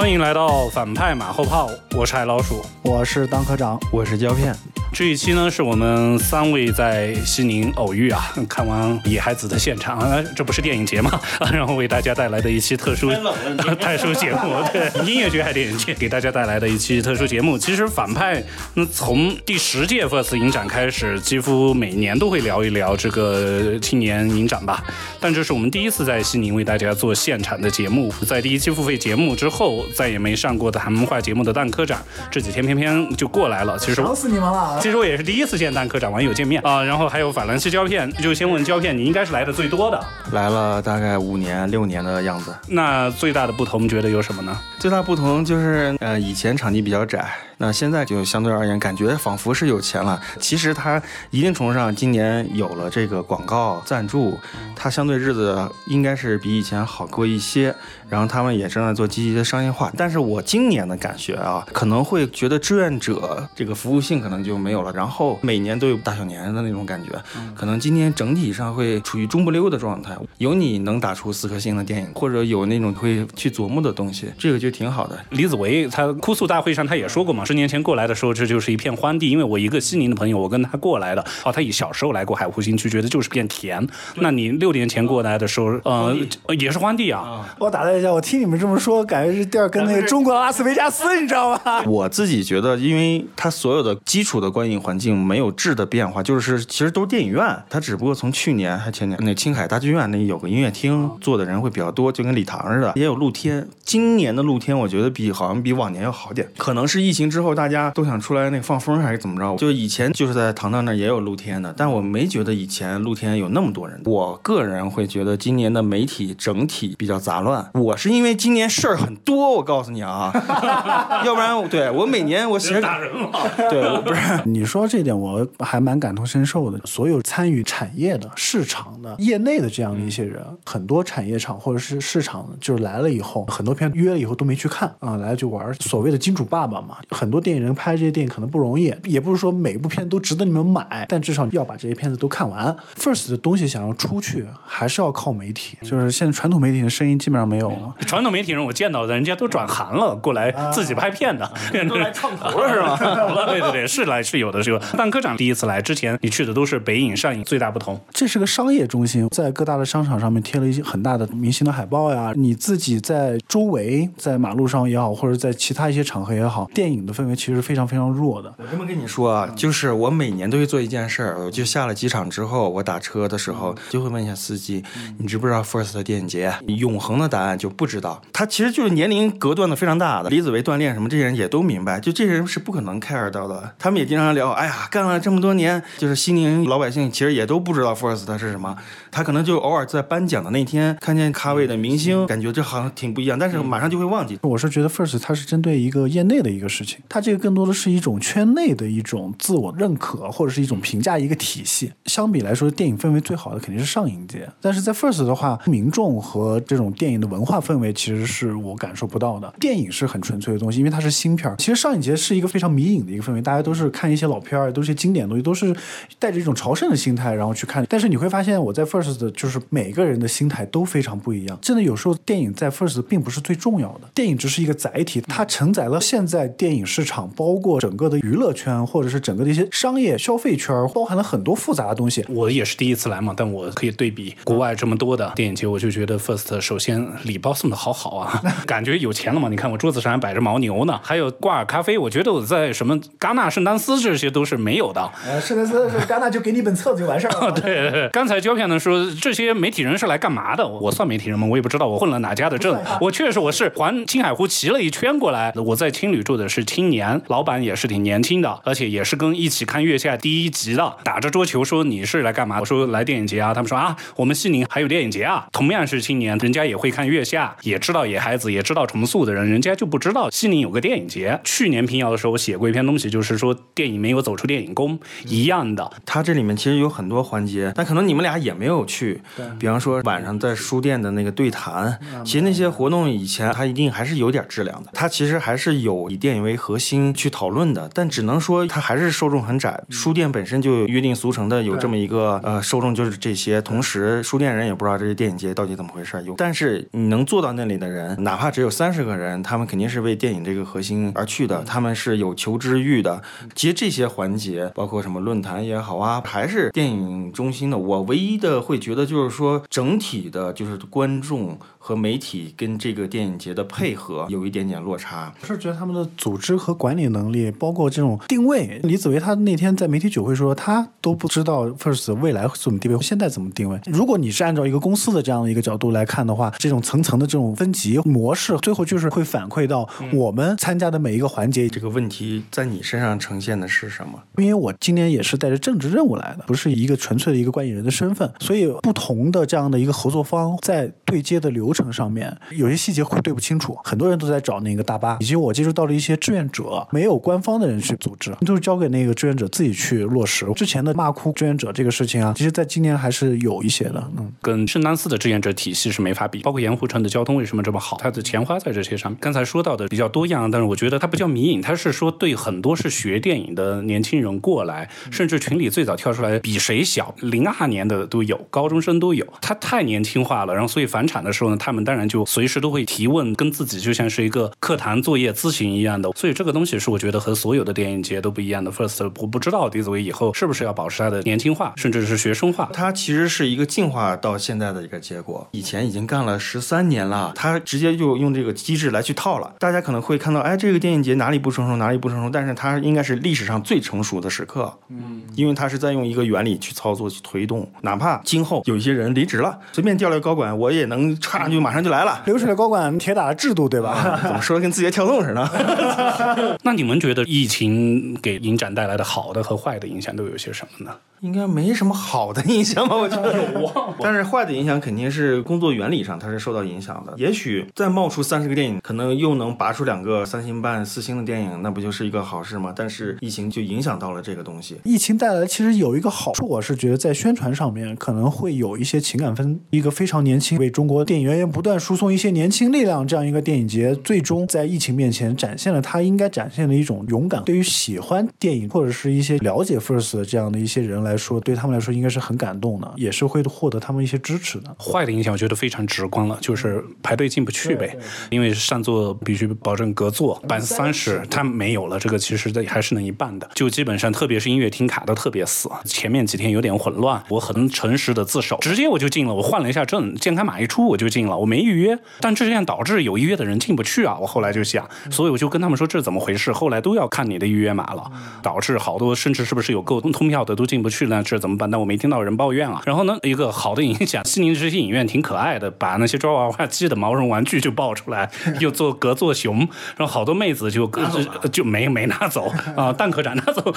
欢迎来到反派马后炮，我是海老鼠，我是当科长，我是胶片。这一期呢，是我们三位在西宁偶遇啊，看完《野孩子》的现场啊，这不是电影节嘛，然后为大家带来的一期特殊 特殊节目，对，音乐节还是电影节，给大家带来的一期特殊节目。其实反派，那从第十届 FIRST 影展开始，几乎每年都会聊一聊这个青年影展吧。但这是我们第一次在西宁为大家做现场的节目，在第一期付费节目之后，再也没上过的谈话节目的蛋科长，这几天偏偏就过来了。其实想死你们了。其实我也是第一次见蛋科长网友见面啊，然后还有法兰西胶片，就先问胶片，你应该是来的最多的，来了大概五年六年的样子。那最大的不同觉得有什么呢？最大不同就是，呃，以前场地比较窄。那现在就相对而言，感觉仿佛是有钱了。其实它一定程度上，今年有了这个广告赞助，它相对日子应该是比以前好过一些。然后他们也正在做积极的商业化。但是我今年的感觉啊，可能会觉得志愿者这个服务性可能就没有了。然后每年都有大小年的那种感觉，可能今年整体上会处于中不溜的状态。有你能打出四颗星的电影，或者有那种会去琢磨的东西，这个就挺好的。李子维他哭诉大会上他也说过嘛。十年前过来的时候，这就是一片荒地。因为我一个西宁的朋友，我跟他过来的。哦，他以小时候来过海湖新区，觉得就是片田。那你六年前过来的时候，呃，也是荒地啊。我打断一下，我听你们这么说，感觉这地儿跟那个中国的拉斯维加斯，你知道吗？我自己觉得，因为它所有的基础的观影环境没有质的变化，就是其实都是电影院。它只不过从去年还前年那青海大剧院那有个音乐厅，坐的人会比较多，就跟礼堂似的，也有露天。今年的露天，我觉得比好像比往年要好点，可能是疫情之。之后大家都想出来那个放风还是怎么着？就以前就是在唐唐那也有露天的，但我没觉得以前露天有那么多人。我个人会觉得今年的媒体整体比较杂乱。我是因为今年事儿很多，我告诉你啊，要不然对我每年我写打人了。对，不是 你说这点我还蛮感同身受的。所有参与产业的、市场的、业内的这样的一些人，很多产业厂或者是市场就是来了以后，很多片约了以后都没去看啊，来了就玩，所谓的金主爸爸嘛，很。很多电影人拍这些电影可能不容易，也不是说每部片都值得你们买，但至少要把这些片子都看完。First 的东西想要出去，还是要靠媒体。就是现在传统媒体的声音基本上没有了。传统媒体人我见到的，人家都转行了，过来自己拍片的，都来 创投了是吗？对对对，是来是有的。这个范科长第一次来之前，你去的都是北影、上影，最大不同。这是个商业中心，在各大的商场上面贴了一些很大的明星的海报呀。你自己在周围，在马路上也好，或者在其他一些场合也好，电影的。氛围其实非常非常弱的。我这么跟你说啊，就是我每年都会做一件事儿，就下了机场之后，我打车的时候就会问一下司机，你知不知道 First 电影节？永恒的答案就不知道。他其实就是年龄隔断的非常大的，李子维锻炼什么这些人也都明白，就这些人是不可能 care 到的。他们也经常聊，哎呀，干了这么多年，就是西宁老百姓其实也都不知道 First 它是什么。他可能就偶尔在颁奖的那天看见咖位的明星，感觉这好像挺不一样，但是马上就会忘记。我是觉得 First 它是针对一个业内的一个事情。它这个更多的是一种圈内的一种自我认可，或者是一种评价一个体系。相比来说，电影氛围最好的肯定是上影节。但是在 First 的话，民众和这种电影的文化氛围其实是我感受不到的。电影是很纯粹的东西，因为它是新片儿。其实上影节是一个非常迷影的一个氛围，大家都是看一些老片儿，都是些经典的东西，都是带着一种朝圣的心态然后去看。但是你会发现，我在 First 的就是每个人的心态都非常不一样。真的有时候电影在 First 并不是最重要的，电影只是一个载体，它承载了现在电影。市场包括整个的娱乐圈，或者是整个的一些商业消费圈，包含了很多复杂的东西。我也是第一次来嘛，但我可以对比国外这么多的电影节，我就觉得 First 首先礼包送的好好啊，感觉有钱了嘛。你看我桌子上还摆着牦牛呢，还有挂耳咖啡。我觉得我在什么戛纳、圣丹斯这些都是没有的。呃，圣丹斯、戛纳就给你一本册子就完事儿了。对，刚才胶片呢说这些媒体人是来干嘛的？我算媒体人吗？我也不知道我混了哪家的证。我确实我是环青海湖骑了一圈过来。我在青旅住的是青。青年老板也是挺年轻的，而且也是跟一起看《月下》第一集的，打着桌球说你是来干嘛？我说来电影节啊。他们说啊，我们西宁还有电影节啊。同样是青年，人家也会看《月下》，也知道野孩子，也知道重塑的人，人家就不知道西宁有个电影节。去年平遥的时候，我写过一篇东西，就是说电影没有走出电影宫一样的。它这里面其实有很多环节，但可能你们俩也没有去。比方说晚上在书店的那个对谈，其实那些活动以前它一定还是有点质量的。它其实还是有以电影为核心去讨论的，但只能说它还是受众很窄。书店本身就约定俗成的有这么一个呃受众就是这些，同时书店人也不知道这些电影节到底怎么回事。有，但是你能做到那里的人，哪怕只有三十个人，他们肯定是为电影这个核心而去的，他们是有求知欲的。其实这些环节，包括什么论坛也好啊，还是电影中心的。我唯一的会觉得就是说，整体的就是观众。和媒体跟这个电影节的配合有一点点落差，我是觉得他们的组织和管理能力，包括这种定位。李子维他那天在媒体酒会说，他都不知道 First 未来怎么定位，现在怎么定位。如果你是按照一个公司的这样的一个角度来看的话，这种层层的这种分级模式，最后就是会反馈到我们参加的每一个环节。这个问题在你身上呈现的是什么？因为我今年也是带着政治任务来的，不是一个纯粹的一个观影人的身份，所以不同的这样的一个合作方在对接的流。程上面有些细节会对不清楚，很多人都在找那个大巴，以及我接触到了一些志愿者，没有官方的人去组织，都是交给那个志愿者自己去落实。之前的骂哭志愿者这个事情啊，其实在今年还是有一些的，嗯，跟圣丹寺的志愿者体系是没法比。包括盐湖城的交通为什么这么好，它的钱花在这些上面。刚才说到的比较多样，但是我觉得它不叫迷影，它是说对很多是学电影的年轻人过来，甚至群里最早跳出来比谁小，零二年的都有，高中生都有，他太年轻化了。然后所以返场的时候呢，他们当然就随时都会提问，跟自己就像是一个课堂作业咨询一样的。所以这个东西是我觉得和所有的电影节都不一样的。First，我不知道迪子维以后是不是要保持它的年轻化，甚至是学生化。它其实是一个进化到现在的一个结果。以前已经干了十三年了，它直接就用这个机制来去套了。大家可能会看到，哎，这个电影节哪里不成熟，哪里不成熟，但是它应该是历史上最成熟的时刻。嗯，因为它是在用一个原理去操作去推动，哪怕今后有一些人离职了，随便调来高管，我也能差上去，马上就来了。流水的高管铁打的制度，对吧？怎么说的跟字节跳动似的？那你们觉得疫情给影展带来的好的和坏的影响都有些什么呢？应该没什么好的影响吧？我觉得 有，但是坏的影响肯定是工作原理上它是受到影响的。也许再冒出三十个电影，可能又能拔出两个三星半四星的电影，那不就是一个好事吗？但是疫情就影响到了这个东西。疫情带来其实有一个好处，我是觉得在宣传上面可能会有一些情感分。一个非常年轻，为中国电影源源不断输送一些年轻力量，这样一个电影节，最终在疫情面前展现了他应该展现的一种勇敢。对于喜欢电影或者是一些了解 First 的这样的一些人来说，对他们来说应该是很感动的，也是会获得他们一些支持的。坏的影响我觉得非常直观了，就是排队进不去呗，因为上座必须保证隔座，百分之三十它没有了，这个其实的还是能一半的。就基本上，特别是音乐厅卡的特别死，前面几天有点混乱，我很诚实的自首，直接我就进了，我换了一下证，健康码一出我就进了，我没预约，但这样导致有预约的人进不去啊。我后来就想，所以我就跟他们说这是怎么回事，后来都要看你的预约码了，导致好多甚至是不是有购通票的都进不去呢？这怎么办？但我没听到人抱怨啊。然后呢，一个好的影响，西宁这些影院挺可爱的，把那些抓娃娃机的毛绒玩具就抱出来，又做隔座熊，然后好多妹子就就就没没拿走 啊，蛋壳展拿走，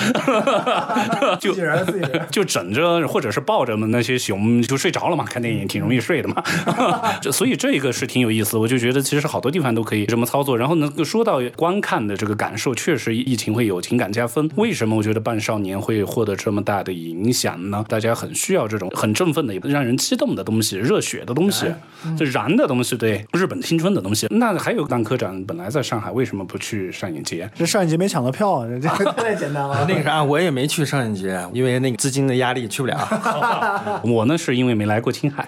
就就枕着或者是抱着那些熊就睡着了嘛，看电影挺容易睡的嘛。所以这个是挺有意思，我就觉得其实好多地方都可以这么操作。然后呢，说到观看的这个感受，确实疫情会有情感加分。为什么我觉得《半少年》会获得这么大的影响呢？大家很需要这种很振奋的、让人激动的东西、热血的东西、就燃的东西，对日本青春的东西。那还有蛋科长本来在上海，为什么不去上影节？这上影节没抢到票，这 太简单了。那个啥，我也没去上影节，因为那个资金的压力去不了。我呢是因为没来过青海。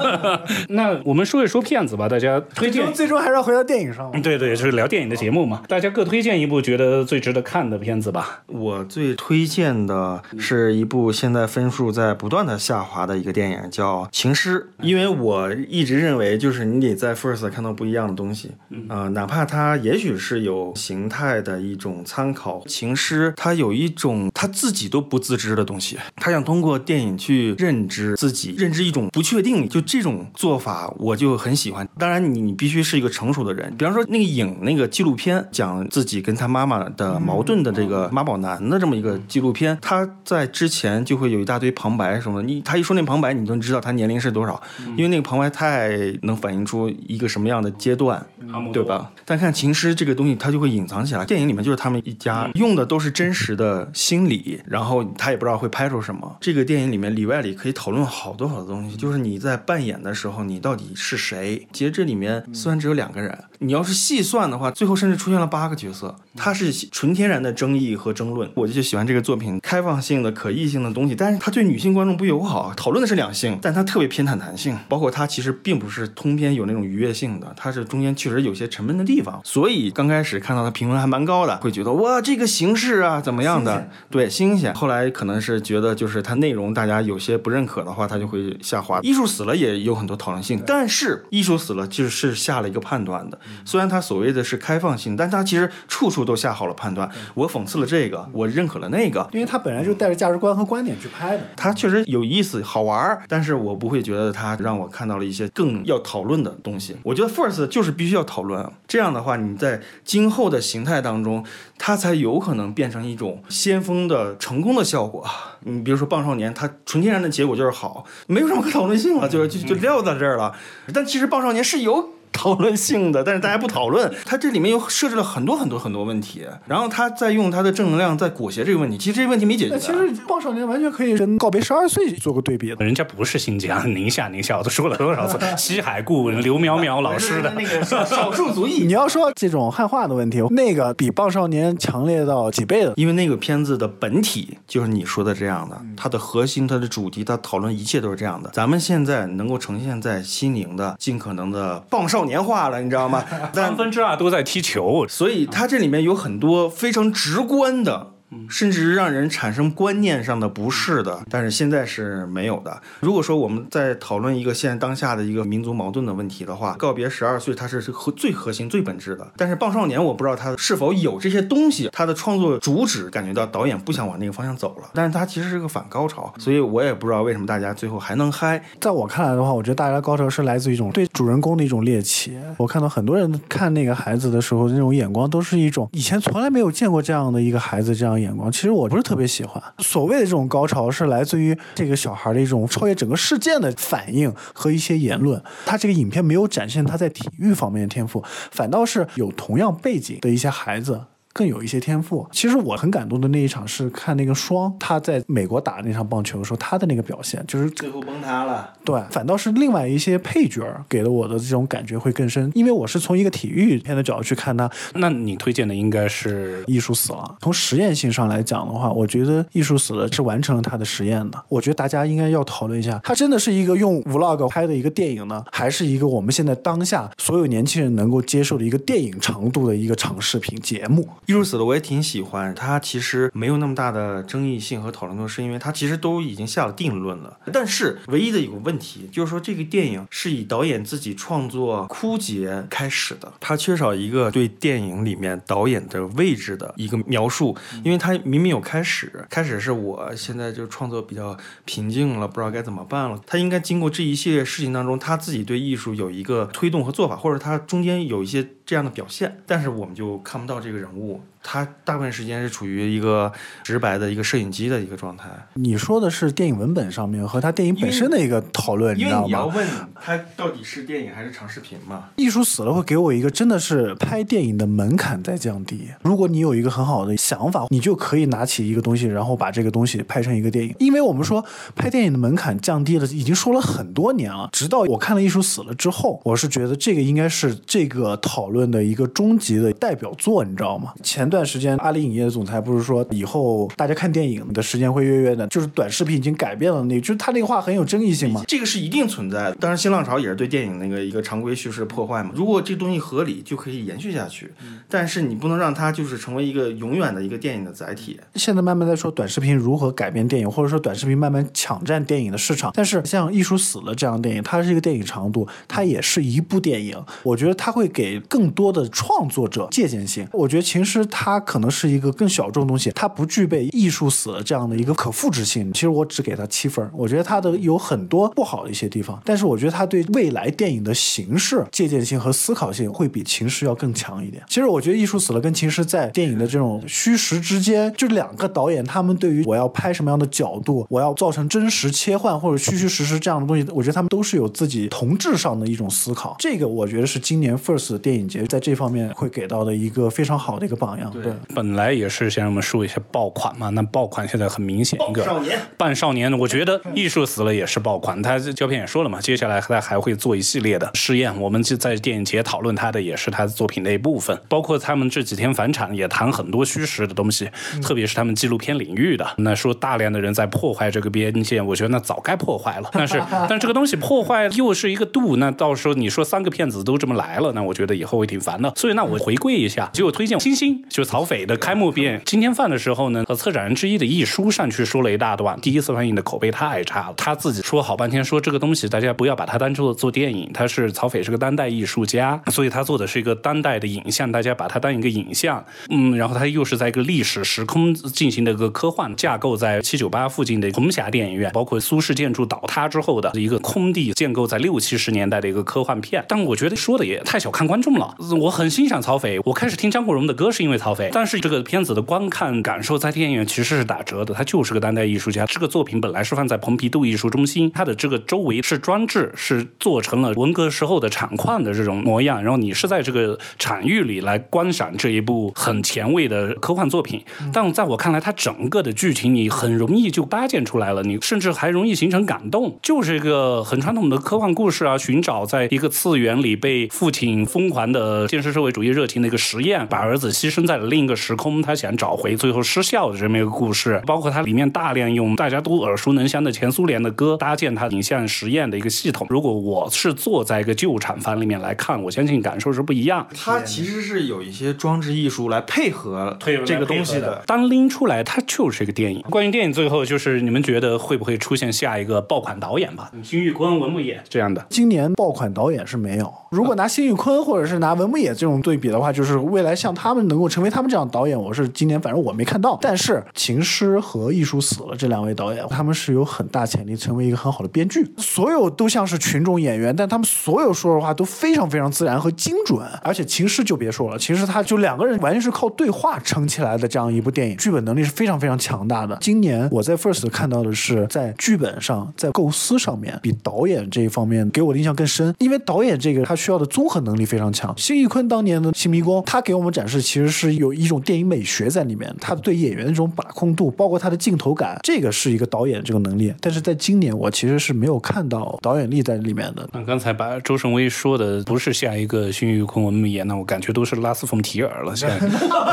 那我们说一说片子吧，大家推荐。最终还是要回到电影上。对对，就是聊电影的节目嘛。大家各推荐一部觉得最值得看的片子吧。我最推荐的是一部现在分数在不断的下滑的一个电影，叫《情诗》。因为我一直认为，就是你得在 First 看到不一样的东西，啊，哪怕它也许是有形态的一种参考。《情诗》它有一种他自己都不自知的东西，他想通过电影去认知自己，认知一种不确定。就这种做法，我就很喜欢。当然，你你必须是一个成熟的人。比方说，那个影那个纪录片，讲自己跟他妈妈的矛盾的这个妈宝男的这么一个纪录片，他在之前。就会有一大堆旁白什么的，你他一说那旁白，你就知道他年龄是多少，因为那个旁白太能反映出一个什么样的阶段，对吧？但看情诗这个东西，它就会隐藏起来。电影里面就是他们一家用的都是真实的心理，然后他也不知道会拍出什么。这个电影里面里外里可以讨论好多好多东西，就是你在扮演的时候，你到底是谁？其实这里面虽然只有两个人，你要是细算的话，最后甚至出现了八个角色，它是纯天然的争议和争论。我就喜欢这个作品开放性的、可异性的东西，但是它对女性观众不友好。讨论的是两性，但它特别偏袒男性，包括它其实并不是通篇有那种愉悦性的，它是中间确实有些沉闷的地方。所以刚开始看到它评分还蛮高的，会觉得哇，这个形式啊怎么样的？对，新鲜。后来可能是觉得就是它内容大家有些不认可的话，它就会下滑。艺术死了也有很多讨论性，但是艺术死了就是下了一个判断的。虽然它所谓的是开放性，但它其实处处都下好了判断。我讽刺了这个，我认可了那个，因为他本来就带着价值观和观点去拍的。它确实有意思、好玩儿，但是我不会觉得它让我看到了一些更要讨论的东西。我觉得 First 就是必须要讨论，这样的话你在今后的形态当中，它才有可能变成一种先锋的成功的效果。你比如说《棒少年》，它纯天然的结果就是好，没有什么可讨论性了，就就就撂在这儿了。但其实《棒少年》是有。讨论性的，但是大家不讨论。它这里面又设置了很多很多很多问题，然后他在用他的正能量在裹挟这个问题。其实这个问题没解决。其实《棒少年》完全可以跟《告别十二岁》做个对比的。人家不是新疆，宁夏宁夏，我都说了多少次。西海固刘淼淼老师的那个少数族裔。你要说这种汉化的问题，那个比《棒少年》强烈到几倍的。因为那个片子的本体就是你说的这样的，它的核心、它的主题、它讨论一切都是这样的。咱们现在能够呈现在西宁的，尽可能的棒少年化了，你知道吗。三分之二都在踢球，所以它这里面有很多非常直观的。甚至让人产生观念上的不适的，但是现在是没有的。如果说我们在讨论一个现在当下的一个民族矛盾的问题的话，告别十二岁它是核最核心最本质的。但是棒少年我不知道他是否有这些东西，他的创作主旨感觉到导演不想往那个方向走了，但是他其实是个反高潮，所以我也不知道为什么大家最后还能嗨。在我看来的话，我觉得大家高潮是来自于一种对主人公的一种猎奇。我看到很多人看那个孩子的时候，那种眼光都是一种以前从来没有见过这样的一个孩子这样眼光。其实我不是。特别喜欢所谓的这种高潮，是来自于这个小孩的一种超越整个事件的反应和一些言论。他这个影片没有展现他在体育方面的天赋，反倒是有同样背景的一些孩子。更有一些天赋。其实我很感动的那一场是看那个双他在美国打那场棒球的时候，他的那个表现就是最后崩塌了。对，反倒是另外一些配角给了我的这种感觉会更深，因为我是从一个体育片的角度去看他。那你推荐的应该是《艺术死了》。从实验性上来讲的话，我觉得《艺术死了》是完成了他的实验的。我觉得大家应该要讨论一下，它真的是一个用 vlog 拍的一个电影呢，还是一个我们现在当下所有年轻人能够接受的一个电影长度的一个长视频节目？《艺术死了》我也挺。喜欢它，其实没有那么大的争议性和讨论度，是因为它其实都已经下了定论了。但是唯一的有个问题，就是说这个电影是以导演自己创作枯竭开始的，它缺少一个对电影里面导演的位置的一个描述，因为它明明有开始，开始是我现在就创作比较平静了，不知道该怎么办了。他应该经过这一系列事情当中，他自己对艺术有一个推动和做法，或者他中间有一些这样的表现，但是我们就看不到这个人物。他大部分时间是处于一个直白的一个摄影机的一个状态。你说的是电影文本上面和他电影本身的一个讨论，你知道吗？你要问他到底是电影还是长视频嘛？艺术死了会给我一个真的是拍电影的门槛在降低。如果你有一个很好的想法，你就可以拿起一个东西，然后把这个东西拍成一个电影。因为我们说拍电影的门槛降低了，已经说了很多年了。直到我看了《艺术死了》之后，我是觉得这个应该是这个讨论的一个终极的代表作，你知道吗？前。段时间，阿里影业的总裁不是说以后大家看电影的时间会越越的，就是短视频已经改变了那，就是他那个话很有争议性嘛。这个是一定存在的。当然，新浪潮也是对电影那个一个常规叙事破坏嘛。如果这东西合理，就可以延续下去。但是你不能让它就是成为一个永远的一个电影的载体。现在慢慢在说短视频如何改变电影，或者说短视频慢慢抢占电影的市场。但是像《艺术死了》这样电影，它是一个电影长度，它也是一部电影。我觉得它会给更多的创作者借鉴性。我觉得其实它。它可能是一个更小众东西，它不具备艺术死了这样的一个可复制性。其实我只给它七分，我觉得它的有很多不好的一些地方，但是我觉得它对未来电影的形式借鉴性和思考性会比情诗要更强一点。其实我觉得艺术死了跟情诗在电影的这种虚实之间，就两个导演他们对于我要拍什么样的角度，我要造成真实切换或者虚虚实实这样的东西，我觉得他们都是有自己同质上的一种思考。这个我觉得是今年 First 电影节在这方面会给到的一个非常好的一个榜样。对，本来也是先让我们说一下爆款嘛，那爆款现在很明显一个少年半少年，我觉得艺术死了也是爆款。他胶片也说了嘛，接下来他还会做一系列的试验。我们就在电影节讨论他的也是他的作品的一部分，包括他们这几天返场也谈很多虚实的东西，特别是他们纪录片领域的。那说大量的人在破坏这个边界，我觉得那早该破坏了。但是 但这个东西破坏又是一个度，那到时候你说三个骗子都这么来了，那我觉得以后会挺烦的。所以那我回归一下，就我推荐《星星》，就是曹斐的开幕片。今天放的时候呢，呃，策展人之一的易舒上去说了一大段，第一次放映的口碑太差了。他自己说好半天，说这个东西大家不要把它当做做电影，他是曹斐是个当代艺术家，所以他做的是一个当代的影像，大家把它当一个影像。嗯，然后他又是在一个历史时空进行的一个科幻架构，在七九八附近的红霞电影院，包括苏式建筑倒塌之后的一个空地建构在六七十年代的一个科幻片。但我觉得说的也太小看观众了。我很欣赏曹斐，我开始听张国荣的歌是因为曹斐，但是这个片子的观看感受在电影院其实是打折的。他就是个当代艺术家，这个作品本来是放在蓬皮杜艺术中心，它的这个周围是装置，是做成了文革时候的厂矿的这种模样，然后你是在这个场域里来观赏这一部很前卫的科幻作品。但在我看来，它整个的剧情你很容易就搭建出来了，你甚至还容易形成感动，就是一个很传统的科幻故事啊，寻找在一个次元里被父亲疯狂的建设社会主义热情的一个实验，把儿子牺牲在了另一个时空，他想找回，最后失效的这么一个故事。包括它里面大量用大家都耳熟能详的前苏联的歌搭建它影像实验的一个系统。如果我是坐在一个旧厂房里面来看，我相信感受是不一样。它其实是有一些装置艺术来配合这个东西的。当拎出来，它就是一个电影。关于电影，最后就是你们觉得会不会出现下一个爆款导演吧？辛玉坤、文牧野这样的。今年爆款导演是没有。如果拿辛玉坤或者是拿文牧野这种对比的话，就是未来像他们能够成因为他们这样导演，我是今年反正我没看到。但是情诗和艺术死了这两位导演，他们是有很大潜力成为一个很好的编剧。所有都像是群众演员，但他们所有说的话都非常非常自然和精准。而且情诗就别说了，其实他就两个人完全是靠对话撑起来的这样一部电影，剧本能力是非常非常强大的。今年我在 First 看到的是在剧本上、在构思上面，比导演这一方面给我的印象更深。因为导演这个他需要的综合能力非常强。辛玉坤当年的《新迷宫》，他给我们展示其实是有一种电影美学在里面，他对演员的这种把控度，包括他的镜头感，这个是一个导演这个能力。但是在今年，我其实是没有看到导演力在里面的。那刚才把周胜威说的不是下一个辛玉坤文牧野，那我感觉都是拉斯冯提尔了。现在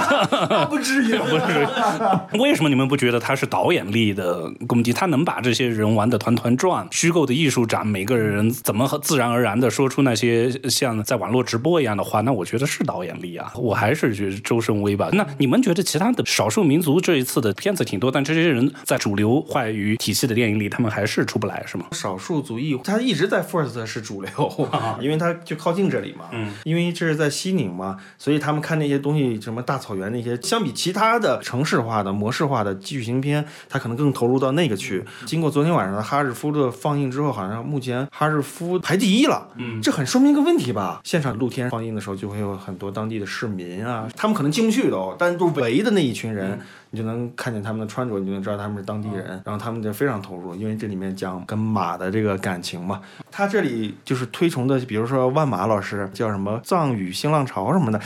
不至于，不至于。为什么你们不觉得他是导演力的攻击？他能把这些人玩的团团转，虚构的艺术展，每个人怎么自然而然的说出那些像在网络直播一样的话？那我觉得是导演力啊。我还是觉得周胜威吧。那你们觉得其他的少数民族这一次的片子挺多，但这些人在主流话语体系的电影里，他们还是出不来，是吗？少数族裔他一直在 First 是主流，因为他就靠近这里嘛。嗯，因为这是在西宁嘛，所以他们看那些东西，什么大草原那些，相比其他的城市化的模式化的剧情片，他可能更投入到那个去。经过昨天晚上的哈日夫的放映之后，好像目前哈日夫排第一了。嗯，这很说明一个问题吧？现场露天放映的时候，就会有很多当地的市民啊，他们可能进不去的哦，但是都围的那一群人。你就能看见他们的穿着，你就能知道他们是当地人，然后他们就非常投入，因为这里面讲跟马的这个感情嘛。他这里就是推崇的，比如说万马老师叫什么藏语新浪潮什么的，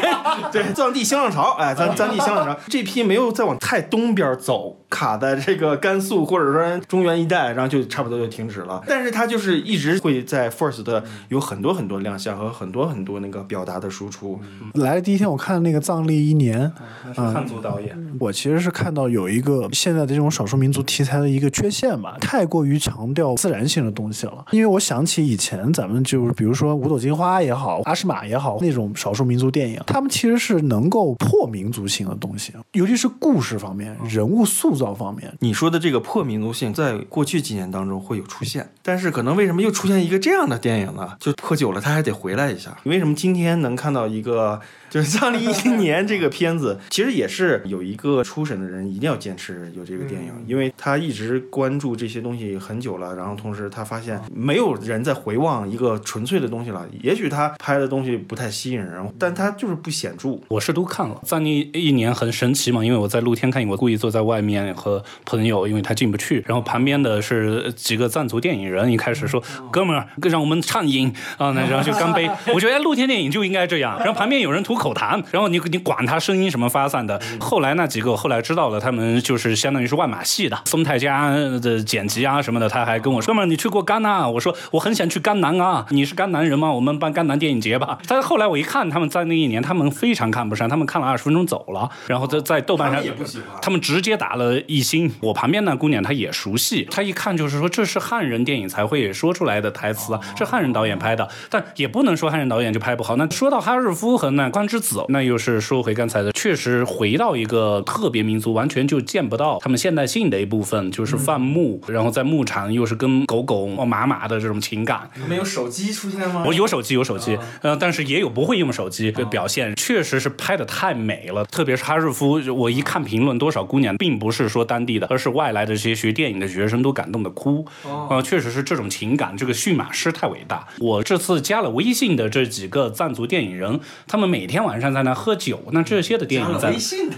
对，藏地新浪潮，哎，藏藏地新浪潮，这批没有再往太东边走，卡在这个甘肃或者说中原一带，然后就差不多就停止了。但是他就是一直会在 First 的有很多很多亮相和很多很多那个表达的输出。来的第一天，我看那个藏历一年，汉族导演。我其实是看到有一个现在的这种少数民族题材的一个缺陷吧，太过于强调自然性的东西了。因为我想起以前咱们就是比如说五朵金花也好，阿诗玛也好，那种少数民族电影，他们其实是能够破民族性的东西，尤其是故事方面、人物塑造方面。你说的这个破民族性，在过去几年当中会有出现，但是可能为什么又出现一个这样的电影呢？就破久了，他还得回来一下。为什么今天能看到一个？就是 藏历一年这个片子其实也是有一个初审的人一定要坚持有这个电影，因为他一直关注这些东西很久了，然后同时他发现没有人在回望一个纯粹的东西了。也许他拍的东西不太吸引人，但他就是不显著。我是都看了，在那一年很神奇嘛，因为我在露天看，我故意坐在外面和朋友，因为他进不去，然后旁边的是几个藏族电影人，一开始说哥们儿让我们畅饮啊，那然后就干杯。我觉得露天电影就应该这样，然后旁边有人吐口痰，然后你你管他声音什么发散的。后来那几个后来知道了，他们就是相当于是万马戏的，松太家的剪辑啊什么的，他还跟我说哥们儿你去过戛纳？我说我很想去甘南啊，你是甘南人吗？我们办甘南电影节吧。但是后来我一看他们在那一年，他们非常看不上，他们看了二十分钟走了，然后在在豆瓣上也不喜欢，他们直接打了一星。我旁边那姑娘她也熟悉，她一看就是说这是汉人电影才会说出来的台词啊，是汉人导演拍的，但也不能说汉人导演就拍不好。那说到哈日夫和那关之子，那又是说回刚才的，确实回到一个特别民族，完全就见不到他们现代性的一部分，就是放牧，然后在牧场又是跟狗狗、马马的这种情感。没有手机出现吗？我有手机，有手机，呃，但是也有不会用手机的表现，确实是拍的太美了。特别是哈日夫，我一看评论，多少姑娘并不是说当地的，而是外来的这些学电影的学生都感动的哭。呃，确实是这种情感，这个驯马师太伟大。我这次加了微信的这几个藏族电影人，他们每天晚上在那喝酒，那这些的电影在微信的，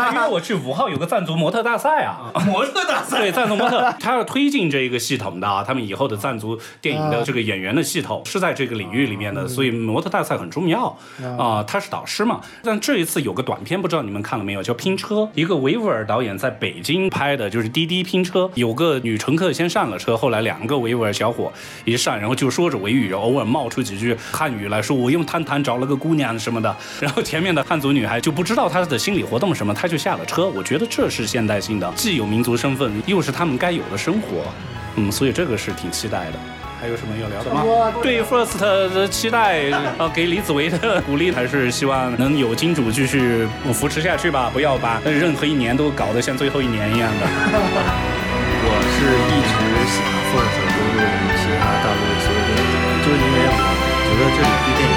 他们还约我去五号有个藏族模特大赛啊，模特大赛，对，藏族模特，他要推进这一个系统的啊，他们以后的藏族电影的这个演员的系统是在这个领域里面的，所以模特大赛很重要啊。他是导师嘛，但这一次有个短片，不知道你们看了没有，叫《拼车》，一个维吾尔导演在北京拍的，就是滴滴拼车，有个女乘客先上了车，后来两个维吾尔小伙一上，然后就说着维语，偶尔冒出几句汉语来说，我用探探找了个姑娘什么的，然后前面的汉族女孩就不知道她的心理活动什么，她就下了车。我觉得这是现代性的，既有民族身份，又是他们该有的生活，嗯，所以这个是挺期待的。还有什么要聊的吗？对 First 的期待，呃，给李子维的鼓励，还是希望能有金主继续扶持下去吧，不要把任何一年都搞得像最后一年一样的。我是一直喜欢 First 多过于其他大陆的所有电影，就是因为我觉得这里对电影